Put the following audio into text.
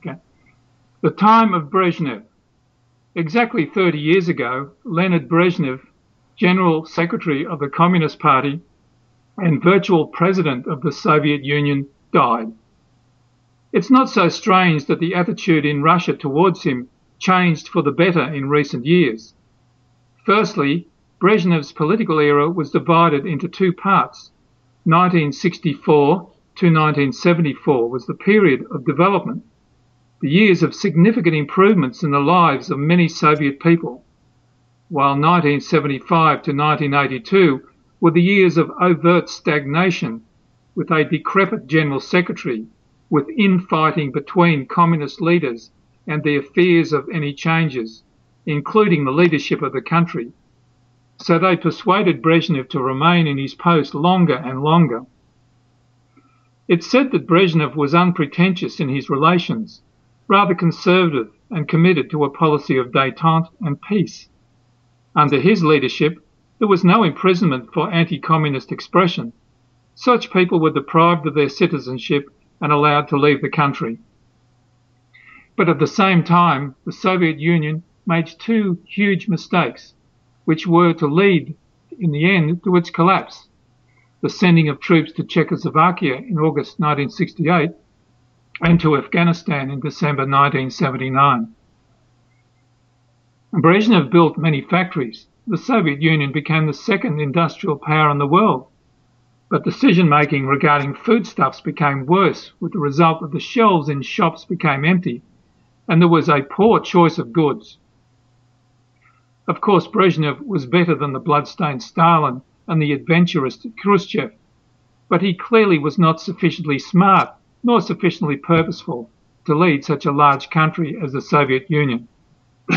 Okay. The time of Brezhnev. Exactly 30 years ago, Leonid Brezhnev, General Secretary of the Communist Party and virtual President of the Soviet Union, died. It's not so strange that the attitude in Russia towards him changed for the better in recent years. Firstly, Brezhnev's political era was divided into two parts. 1964 to 1974 was the period of development, the years of significant improvements in the lives of many Soviet people, while 1975 to 1982 were the years of overt stagnation with a decrepit general secretary, with infighting between communist leaders and their fears of any changes, including the leadership of the country. So they persuaded Brezhnev to remain in his post longer and longer. It's said that Brezhnev was unpretentious in his relations, rather conservative and committed to a policy of détente and peace. Under his leadership, there was no imprisonment for anti-communist expression. Such people were deprived of their citizenship and allowed to leave the country. But at the same time, the Soviet Union made two huge mistakes, which were to lead, in the end, to its collapse. The sending of troops to Czechoslovakia in August 1968 and to Afghanistan in December 1979. Brezhnev built many factories. The Soviet Union became the second industrial power in the world. But decision making regarding foodstuffs became worse, with the result that the shelves in shops became empty and there was a poor choice of goods. Of course, Brezhnev was better than the bloodstained Stalin and the adventurous Khrushchev, but he clearly was not sufficiently smart nor sufficiently purposeful to lead such a large country as the Soviet Union.